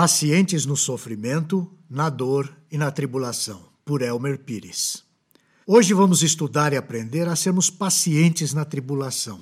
Pacientes no sofrimento, na dor e na tribulação, por Elmer Pires. Hoje vamos estudar e aprender a sermos pacientes na tribulação,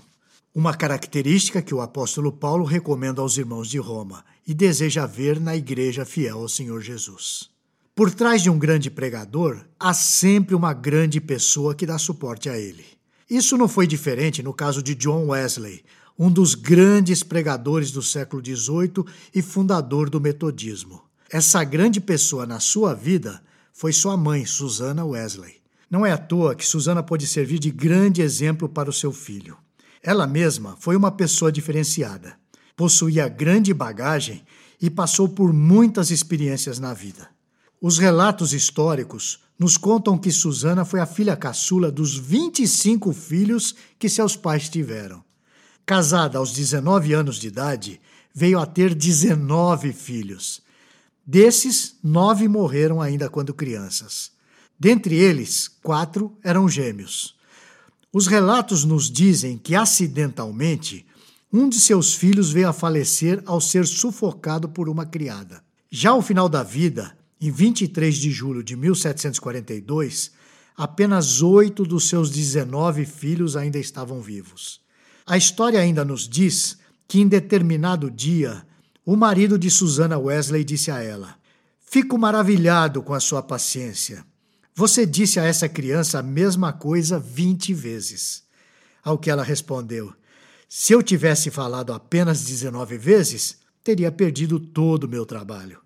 uma característica que o apóstolo Paulo recomenda aos irmãos de Roma e deseja ver na igreja fiel ao Senhor Jesus. Por trás de um grande pregador, há sempre uma grande pessoa que dá suporte a ele. Isso não foi diferente no caso de John Wesley, um dos grandes pregadores do século XVIII e fundador do metodismo. Essa grande pessoa na sua vida foi sua mãe, Susana Wesley. Não é à toa que Susana pôde servir de grande exemplo para o seu filho. Ela mesma foi uma pessoa diferenciada, possuía grande bagagem e passou por muitas experiências na vida. Os relatos históricos nos contam que Susana foi a filha caçula dos 25 filhos que seus pais tiveram. Casada aos 19 anos de idade, veio a ter 19 filhos. Desses, nove morreram ainda quando crianças. Dentre eles, quatro eram gêmeos. Os relatos nos dizem que, acidentalmente, um de seus filhos veio a falecer ao ser sufocado por uma criada. Já ao final da vida, em 23 de julho de 1742, apenas oito dos seus 19 filhos ainda estavam vivos. A história ainda nos diz que em determinado dia, o marido de Susana Wesley disse a ela: Fico maravilhado com a sua paciência. Você disse a essa criança a mesma coisa vinte vezes. Ao que ela respondeu: Se eu tivesse falado apenas 19 vezes, teria perdido todo o meu trabalho.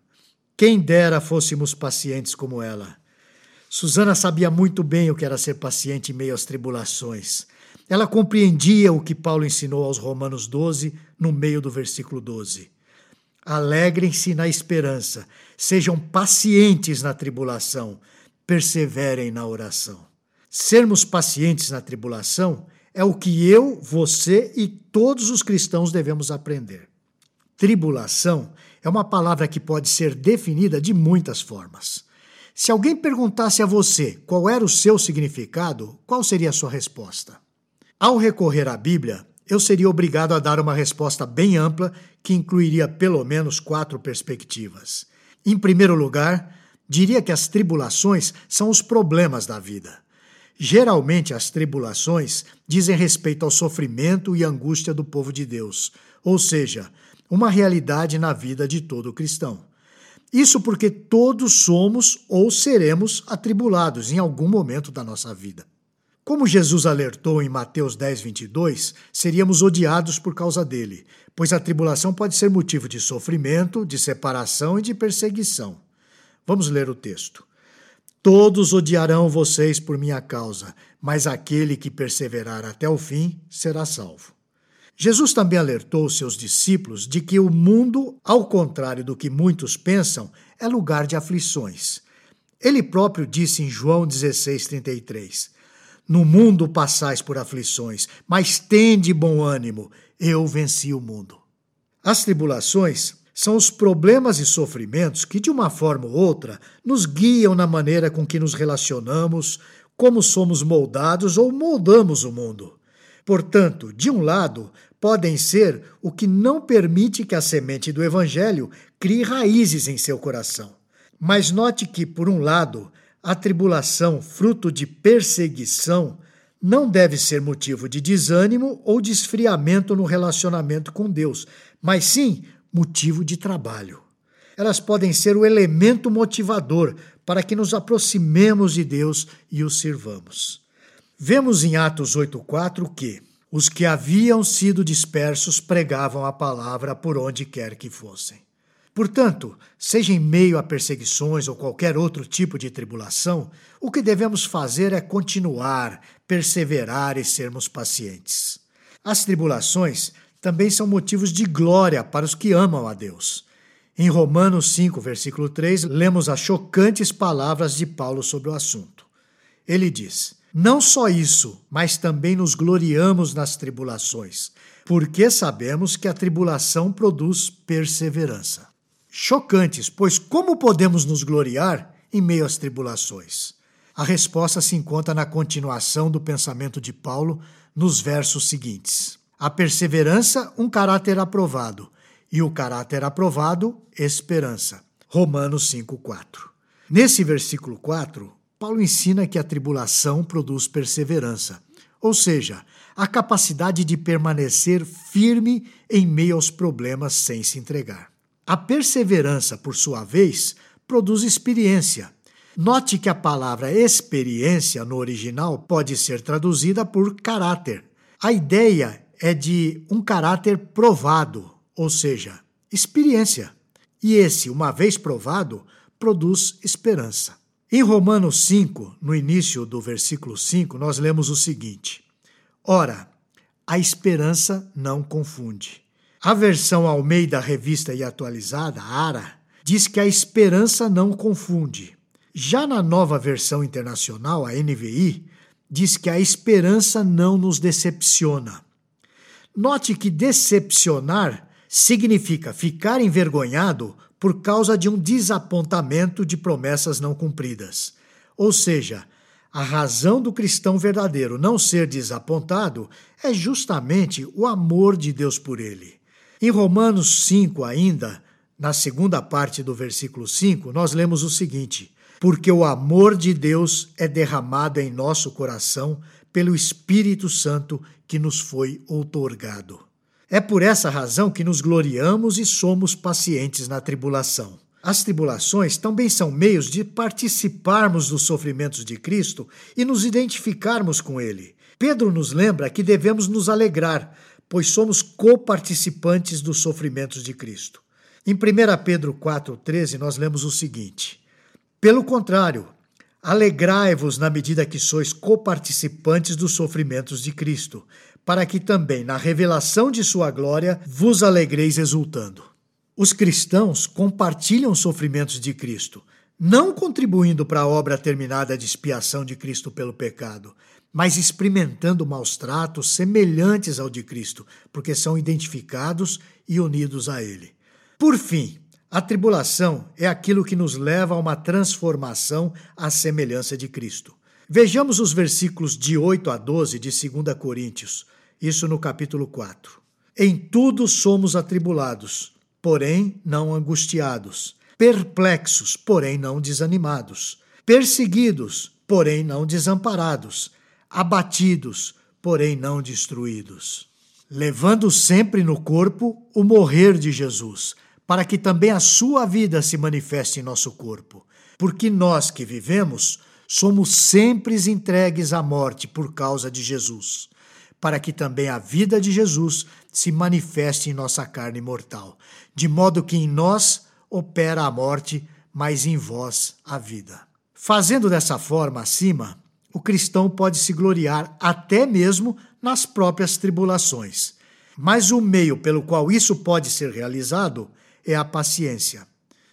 Quem dera fôssemos pacientes como ela. Susana sabia muito bem o que era ser paciente em meio às tribulações. Ela compreendia o que Paulo ensinou aos Romanos 12, no meio do versículo 12. Alegrem-se na esperança, sejam pacientes na tribulação, perseverem na oração. Sermos pacientes na tribulação é o que eu, você e todos os cristãos devemos aprender. Tribulação é uma palavra que pode ser definida de muitas formas. Se alguém perguntasse a você qual era o seu significado, qual seria a sua resposta? Ao recorrer à Bíblia, eu seria obrigado a dar uma resposta bem ampla que incluiria pelo menos quatro perspectivas. Em primeiro lugar, diria que as tribulações são os problemas da vida. Geralmente, as tribulações dizem respeito ao sofrimento e angústia do povo de Deus, ou seja, uma realidade na vida de todo cristão. Isso porque todos somos ou seremos atribulados em algum momento da nossa vida. Como Jesus alertou em Mateus 10, 22, seríamos odiados por causa dele, pois a tribulação pode ser motivo de sofrimento, de separação e de perseguição. Vamos ler o texto. Todos odiarão vocês por minha causa, mas aquele que perseverar até o fim será salvo. Jesus também alertou seus discípulos de que o mundo, ao contrário do que muitos pensam, é lugar de aflições. Ele próprio disse em João 16,33: no mundo passais por aflições, mas tende bom ânimo, eu venci o mundo. As tribulações são os problemas e sofrimentos que, de uma forma ou outra, nos guiam na maneira com que nos relacionamos, como somos moldados ou moldamos o mundo. Portanto, de um lado, podem ser o que não permite que a semente do Evangelho crie raízes em seu coração. Mas note que, por um lado, a tribulação, fruto de perseguição, não deve ser motivo de desânimo ou de esfriamento no relacionamento com Deus, mas sim motivo de trabalho. Elas podem ser o elemento motivador para que nos aproximemos de Deus e o sirvamos. Vemos em Atos 8,4 que os que haviam sido dispersos pregavam a palavra por onde quer que fossem. Portanto, seja em meio a perseguições ou qualquer outro tipo de tribulação, o que devemos fazer é continuar, perseverar e sermos pacientes. As tribulações também são motivos de glória para os que amam a Deus. Em Romanos 5, versículo 3, lemos as chocantes palavras de Paulo sobre o assunto. Ele diz: Não só isso, mas também nos gloriamos nas tribulações, porque sabemos que a tribulação produz perseverança chocantes, pois como podemos nos gloriar em meio às tribulações? A resposta se encontra na continuação do pensamento de Paulo nos versos seguintes. A perseverança, um caráter aprovado, e o caráter aprovado, esperança. Romanos 5:4. Nesse versículo 4, Paulo ensina que a tribulação produz perseverança, ou seja, a capacidade de permanecer firme em meio aos problemas sem se entregar. A perseverança, por sua vez, produz experiência. Note que a palavra experiência no original pode ser traduzida por caráter. A ideia é de um caráter provado, ou seja, experiência. E esse, uma vez provado, produz esperança. Em Romanos 5, no início do versículo 5, nós lemos o seguinte: Ora, a esperança não confunde. A versão Almeida Revista e Atualizada, ARA, diz que a esperança não confunde. Já na nova versão internacional, a NVI, diz que a esperança não nos decepciona. Note que decepcionar significa ficar envergonhado por causa de um desapontamento de promessas não cumpridas. Ou seja, a razão do cristão verdadeiro não ser desapontado é justamente o amor de Deus por ele. Em Romanos 5, ainda, na segunda parte do versículo 5, nós lemos o seguinte: Porque o amor de Deus é derramado em nosso coração pelo Espírito Santo que nos foi outorgado. É por essa razão que nos gloriamos e somos pacientes na tribulação. As tribulações também são meios de participarmos dos sofrimentos de Cristo e nos identificarmos com Ele. Pedro nos lembra que devemos nos alegrar, pois somos coparticipantes dos sofrimentos de Cristo. Em 1 Pedro 4,13, nós lemos o seguinte: Pelo contrário, alegrai-vos na medida que sois coparticipantes dos sofrimentos de Cristo para que também na revelação de sua glória vos alegreis exultando. Os cristãos compartilham os sofrimentos de Cristo, não contribuindo para a obra terminada de expiação de Cristo pelo pecado, mas experimentando maus tratos semelhantes ao de Cristo, porque são identificados e unidos a Ele. Por fim, a tribulação é aquilo que nos leva a uma transformação à semelhança de Cristo. Vejamos os versículos de 8 a 12 de 2 Coríntios, isso no capítulo 4. Em tudo somos atribulados, porém não angustiados, perplexos, porém não desanimados, perseguidos, porém não desamparados, abatidos, porém não destruídos. Levando sempre no corpo o morrer de Jesus, para que também a sua vida se manifeste em nosso corpo. Porque nós que vivemos, somos sempre entregues à morte por causa de Jesus, para que também a vida de Jesus se manifeste em nossa carne mortal, de modo que em nós opera a morte, mas em vós a vida. Fazendo dessa forma acima, o cristão pode se gloriar até mesmo nas próprias tribulações. Mas o meio pelo qual isso pode ser realizado é a paciência.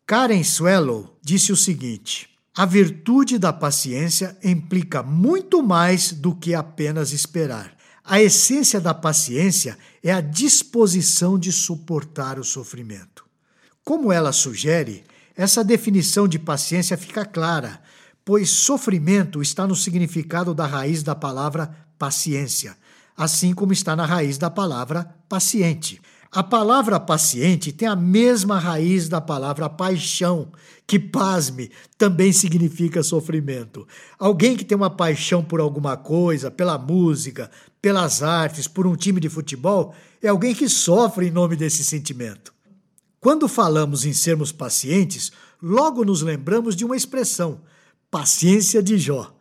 Karen Swallow disse o seguinte: a virtude da paciência implica muito mais do que apenas esperar. A essência da paciência é a disposição de suportar o sofrimento. Como ela sugere, essa definição de paciência fica clara, pois sofrimento está no significado da raiz da palavra paciência, assim como está na raiz da palavra paciente. A palavra paciente tem a mesma raiz da palavra paixão, que, pasme, também significa sofrimento. Alguém que tem uma paixão por alguma coisa, pela música, pelas artes, por um time de futebol, é alguém que sofre em nome desse sentimento. Quando falamos em sermos pacientes, logo nos lembramos de uma expressão: paciência de Jó.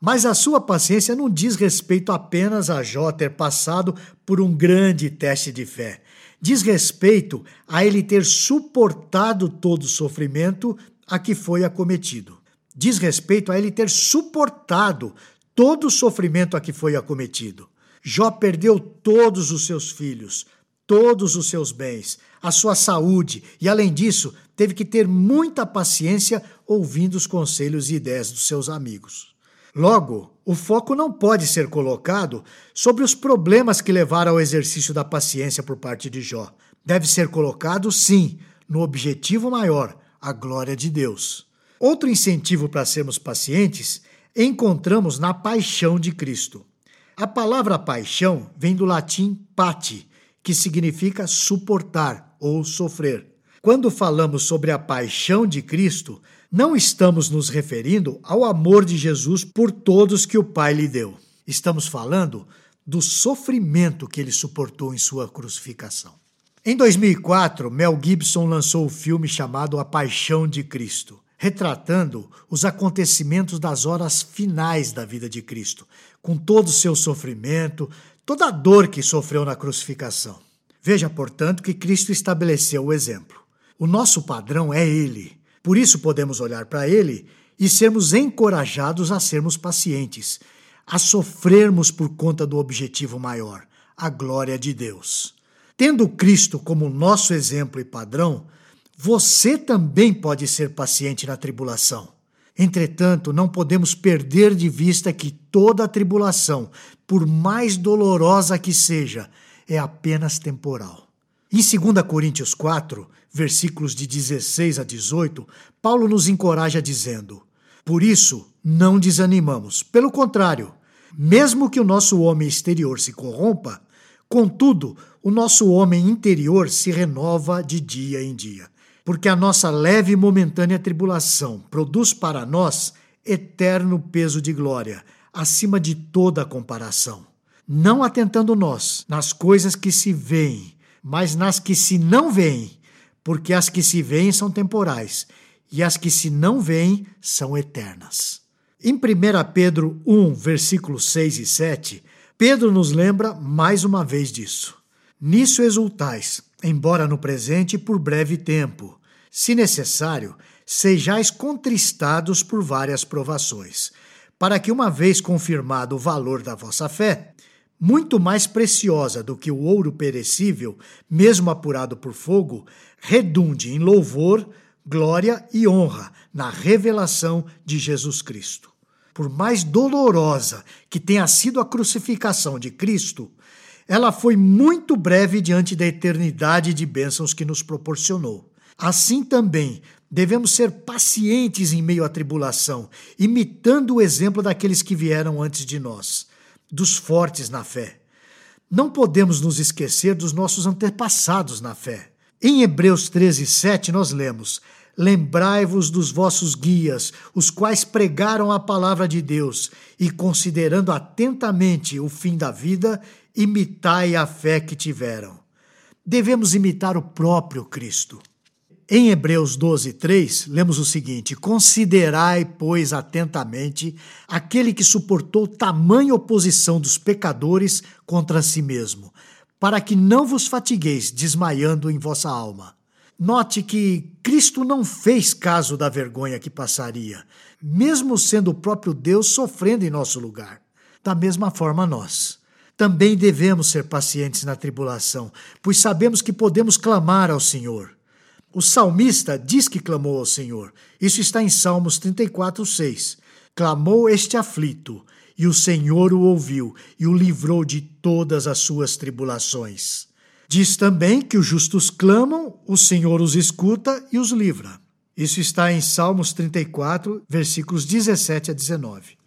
Mas a sua paciência não diz respeito apenas a Jó ter passado por um grande teste de fé. Diz respeito a ele ter suportado todo o sofrimento a que foi acometido. Diz respeito a ele ter suportado todo o sofrimento a que foi acometido. Jó perdeu todos os seus filhos, todos os seus bens, a sua saúde e, além disso, teve que ter muita paciência ouvindo os conselhos e ideias dos seus amigos. Logo, o foco não pode ser colocado sobre os problemas que levaram ao exercício da paciência por parte de Jó. Deve ser colocado, sim, no objetivo maior, a glória de Deus. Outro incentivo para sermos pacientes encontramos na paixão de Cristo. A palavra paixão vem do latim pati, que significa suportar ou sofrer. Quando falamos sobre a paixão de Cristo, não estamos nos referindo ao amor de Jesus por todos que o Pai lhe deu. Estamos falando do sofrimento que ele suportou em sua crucificação. Em 2004, Mel Gibson lançou o filme chamado A Paixão de Cristo, retratando os acontecimentos das horas finais da vida de Cristo, com todo o seu sofrimento, toda a dor que sofreu na crucificação. Veja, portanto, que Cristo estabeleceu o exemplo. O nosso padrão é Ele. Por isso podemos olhar para Ele e sermos encorajados a sermos pacientes, a sofrermos por conta do objetivo maior, a glória de Deus. Tendo Cristo como nosso exemplo e padrão, você também pode ser paciente na tribulação. Entretanto, não podemos perder de vista que toda a tribulação, por mais dolorosa que seja, é apenas temporal. Em 2 Coríntios 4, versículos de 16 a 18, Paulo nos encoraja dizendo: Por isso, não desanimamos. Pelo contrário, mesmo que o nosso homem exterior se corrompa, contudo, o nosso homem interior se renova de dia em dia. Porque a nossa leve e momentânea tribulação produz para nós eterno peso de glória, acima de toda comparação não atentando nós nas coisas que se veem, mas nas que se não veem, porque as que se veem são temporais e as que se não veem são eternas. Em 1 Pedro 1, versículos 6 e 7, Pedro nos lembra mais uma vez disso. Nisso exultais, embora no presente por breve tempo, se necessário, sejais contristados por várias provações, para que, uma vez confirmado o valor da vossa fé, muito mais preciosa do que o ouro perecível, mesmo apurado por fogo, redunde em louvor, glória e honra na revelação de Jesus Cristo. Por mais dolorosa que tenha sido a crucificação de Cristo, ela foi muito breve diante da eternidade de bênçãos que nos proporcionou. Assim também devemos ser pacientes em meio à tribulação, imitando o exemplo daqueles que vieram antes de nós dos fortes na fé. Não podemos nos esquecer dos nossos antepassados na fé. Em Hebreus 13, 7, nós lemos: Lembrai-vos dos vossos guias, os quais pregaram a palavra de Deus, e considerando atentamente o fim da vida, imitai a fé que tiveram. Devemos imitar o próprio Cristo. Em Hebreus 12, 3, lemos o seguinte: Considerai, pois, atentamente aquele que suportou tamanha oposição dos pecadores contra si mesmo, para que não vos fatigueis desmaiando em vossa alma. Note que Cristo não fez caso da vergonha que passaria, mesmo sendo o próprio Deus sofrendo em nosso lugar. Da mesma forma, nós. Também devemos ser pacientes na tribulação, pois sabemos que podemos clamar ao Senhor. O salmista diz que clamou ao Senhor. Isso está em Salmos 34, 6. Clamou este aflito, e o Senhor o ouviu e o livrou de todas as suas tribulações. Diz também que os justos clamam, o Senhor os escuta e os livra. Isso está em Salmos 34, versículos 17 a 19.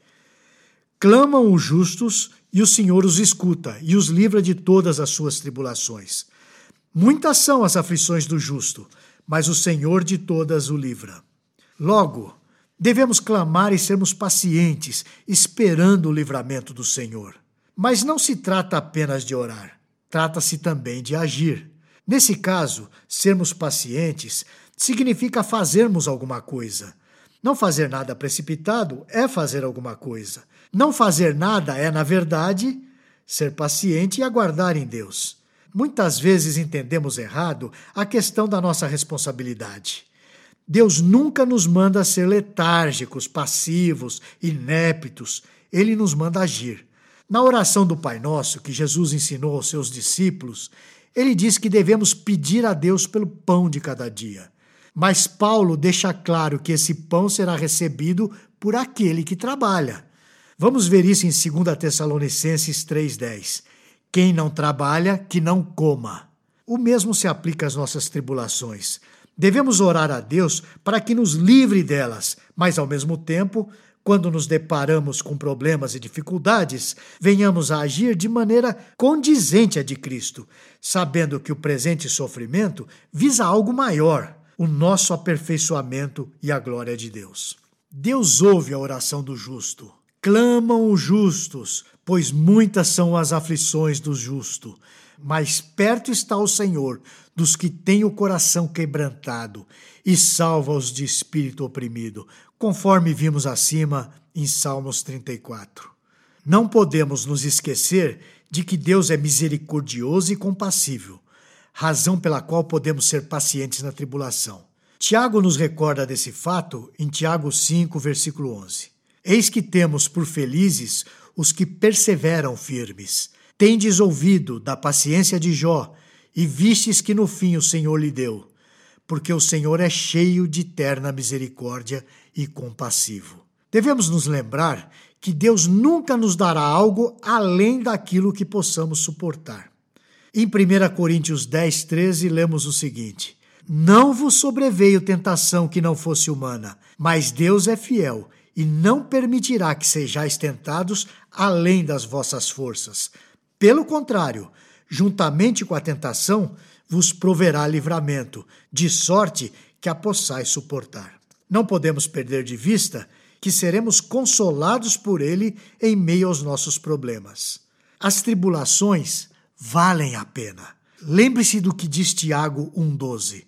Clamam os justos e o Senhor os escuta e os livra de todas as suas tribulações. Muitas são as aflições do justo, mas o Senhor de todas o livra. Logo, devemos clamar e sermos pacientes, esperando o livramento do Senhor. Mas não se trata apenas de orar, trata-se também de agir. Nesse caso, sermos pacientes significa fazermos alguma coisa. Não fazer nada precipitado é fazer alguma coisa. Não fazer nada é, na verdade, ser paciente e aguardar em Deus. Muitas vezes entendemos errado a questão da nossa responsabilidade. Deus nunca nos manda ser letárgicos, passivos, ineptos. Ele nos manda agir. Na oração do Pai Nosso, que Jesus ensinou aos seus discípulos, ele diz que devemos pedir a Deus pelo pão de cada dia. Mas Paulo deixa claro que esse pão será recebido por aquele que trabalha. Vamos ver isso em 2 Tessalonicenses 3,10. Quem não trabalha, que não coma. O mesmo se aplica às nossas tribulações. Devemos orar a Deus para que nos livre delas, mas ao mesmo tempo quando nos deparamos com problemas e dificuldades, venhamos a agir de maneira condizente à de Cristo, sabendo que o presente sofrimento visa algo maior, o nosso aperfeiçoamento e a glória de Deus. Deus ouve a oração do justo. Clamam os justos, pois muitas são as aflições do justo. Mas perto está o Senhor dos que têm o coração quebrantado e salva-os de espírito oprimido conforme vimos acima em Salmos 34. Não podemos nos esquecer de que Deus é misericordioso e compassível, razão pela qual podemos ser pacientes na tribulação. Tiago nos recorda desse fato em Tiago 5, versículo 11. Eis que temos por felizes os que perseveram firmes. Tendes ouvido da paciência de Jó e vistes que no fim o Senhor lhe deu porque o Senhor é cheio de terna misericórdia e compassivo. Devemos nos lembrar que Deus nunca nos dará algo além daquilo que possamos suportar. Em 1 Coríntios 10, 13, lemos o seguinte: Não vos sobreveio tentação que não fosse humana, mas Deus é fiel e não permitirá que sejais tentados além das vossas forças. Pelo contrário, juntamente com a tentação, vos proverá livramento, de sorte que a possais suportar. Não podemos perder de vista que seremos consolados por Ele em meio aos nossos problemas. As tribulações valem a pena. Lembre-se do que diz Tiago 1,12.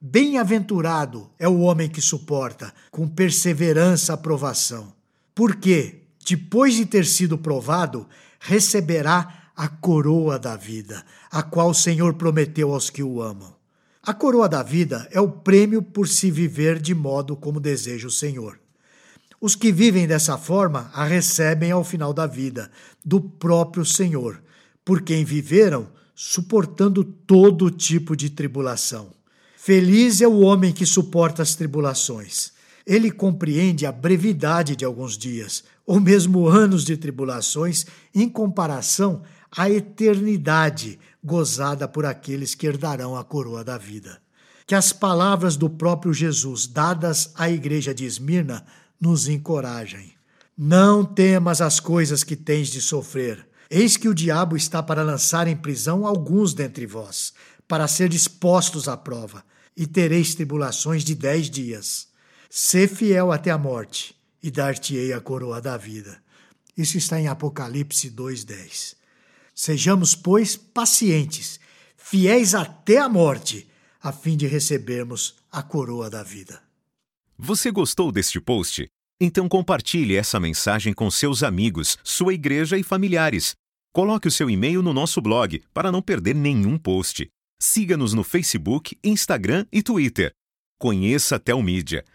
Bem-aventurado é o homem que suporta, com perseverança, a provação. Porque, depois de ter sido provado, receberá a coroa da vida, a qual o Senhor prometeu aos que o amam. A coroa da vida é o prêmio por se viver de modo como deseja o Senhor. Os que vivem dessa forma a recebem ao final da vida, do próprio Senhor, por quem viveram suportando todo tipo de tribulação. Feliz é o homem que suporta as tribulações. Ele compreende a brevidade de alguns dias, ou mesmo anos de tribulações, em comparação a eternidade gozada por aqueles que herdarão a coroa da vida. Que as palavras do próprio Jesus dadas à igreja de Esmirna nos encorajem. Não temas as coisas que tens de sofrer. Eis que o diabo está para lançar em prisão alguns dentre vós, para ser dispostos à prova, e tereis tribulações de dez dias. Sê fiel até a morte, e dar-te-ei a coroa da vida. Isso está em Apocalipse 2,10. Sejamos, pois, pacientes, fiéis até a morte, a fim de recebermos a coroa da vida. Você gostou deste post? Então compartilhe essa mensagem com seus amigos, sua igreja e familiares. Coloque o seu e-mail no nosso blog para não perder nenhum post. Siga-nos no Facebook, Instagram e Twitter. Conheça a Telmídia,